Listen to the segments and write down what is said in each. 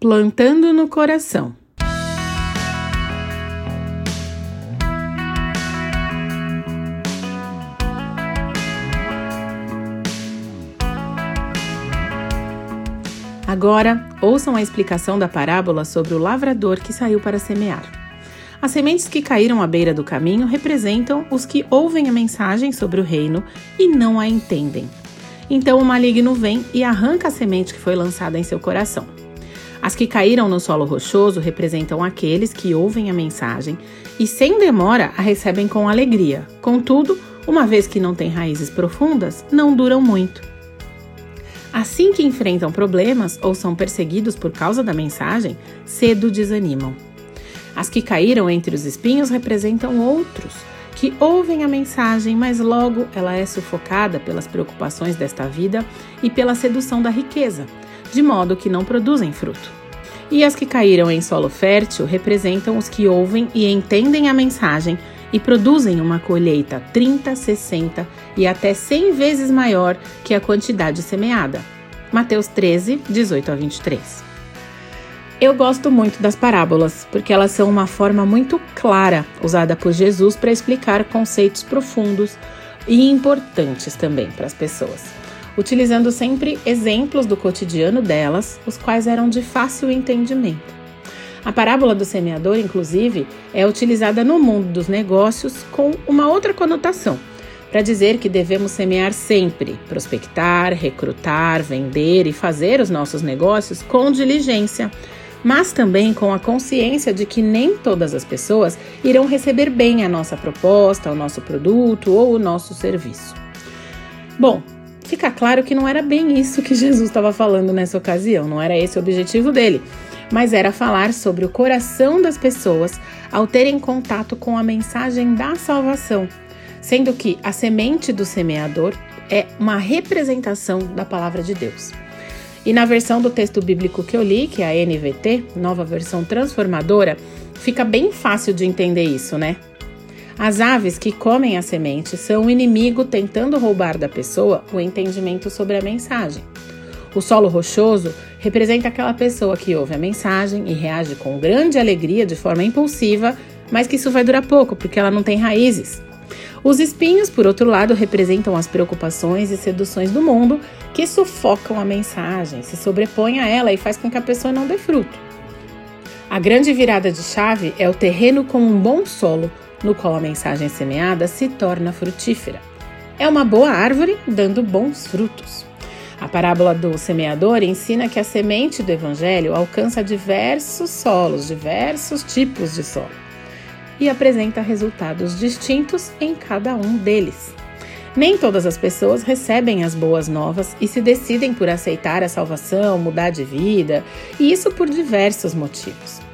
Plantando no coração. Agora, ouçam a explicação da parábola sobre o lavrador que saiu para semear. As sementes que caíram à beira do caminho representam os que ouvem a mensagem sobre o reino e não a entendem. Então o maligno vem e arranca a semente que foi lançada em seu coração. As que caíram no solo rochoso representam aqueles que ouvem a mensagem e, sem demora, a recebem com alegria. Contudo, uma vez que não têm raízes profundas, não duram muito. Assim que enfrentam problemas ou são perseguidos por causa da mensagem, cedo desanimam. As que caíram entre os espinhos representam outros, que ouvem a mensagem, mas logo ela é sufocada pelas preocupações desta vida e pela sedução da riqueza, de modo que não produzem fruto. E as que caíram em solo fértil representam os que ouvem e entendem a mensagem e produzem uma colheita 30, 60 e até 100 vezes maior que a quantidade semeada. Mateus 13, 18 a 23. Eu gosto muito das parábolas, porque elas são uma forma muito clara usada por Jesus para explicar conceitos profundos e importantes também para as pessoas, utilizando sempre exemplos do cotidiano delas, os quais eram de fácil entendimento. A parábola do semeador, inclusive, é utilizada no mundo dos negócios com uma outra conotação, para dizer que devemos semear sempre, prospectar, recrutar, vender e fazer os nossos negócios com diligência mas também com a consciência de que nem todas as pessoas irão receber bem a nossa proposta, o nosso produto ou o nosso serviço. Bom, fica claro que não era bem isso que Jesus estava falando nessa ocasião, não era esse o objetivo dele, mas era falar sobre o coração das pessoas ao terem contato com a mensagem da salvação, sendo que a semente do semeador é uma representação da palavra de Deus. E na versão do texto bíblico que eu li, que é a NVT, nova versão transformadora, fica bem fácil de entender isso, né? As aves que comem a semente são o inimigo tentando roubar da pessoa o entendimento sobre a mensagem. O solo rochoso representa aquela pessoa que ouve a mensagem e reage com grande alegria de forma impulsiva, mas que isso vai durar pouco porque ela não tem raízes. Os espinhos, por outro lado, representam as preocupações e seduções do mundo que sufocam a mensagem, se sobrepõem a ela e faz com que a pessoa não dê fruto. A grande virada de chave é o terreno com um bom solo, no qual a mensagem semeada se torna frutífera. É uma boa árvore dando bons frutos. A parábola do semeador ensina que a semente do evangelho alcança diversos solos, diversos tipos de solo e apresenta resultados distintos em cada um deles. Nem todas as pessoas recebem as boas novas e se decidem por aceitar a salvação, mudar de vida, e isso por diversos motivos.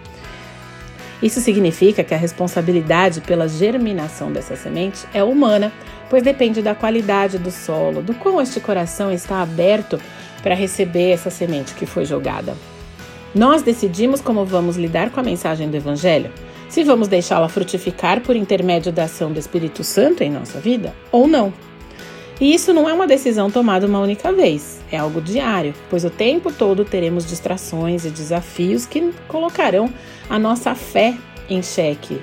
Isso significa que a responsabilidade pela germinação dessa semente é humana, pois depende da qualidade do solo, do quão este coração está aberto para receber essa semente que foi jogada. Nós decidimos como vamos lidar com a mensagem do Evangelho se vamos deixá-la frutificar por intermédio da ação do Espírito Santo em nossa vida ou não. E isso não é uma decisão tomada uma única vez, é algo diário, pois o tempo todo teremos distrações e desafios que colocarão a nossa fé em xeque.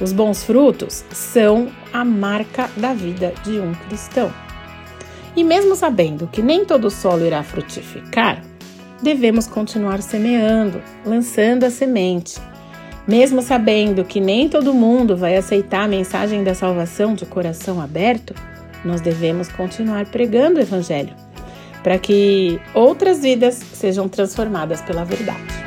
Os bons frutos são a marca da vida de um cristão. E mesmo sabendo que nem todo solo irá frutificar, devemos continuar semeando, lançando a semente, mesmo sabendo que nem todo mundo vai aceitar a mensagem da salvação de coração aberto, nós devemos continuar pregando o Evangelho, para que outras vidas sejam transformadas pela verdade.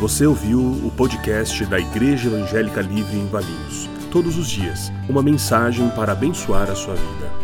Você ouviu o podcast da Igreja Evangélica Livre em Valinhos. Todos os dias, uma mensagem para abençoar a sua vida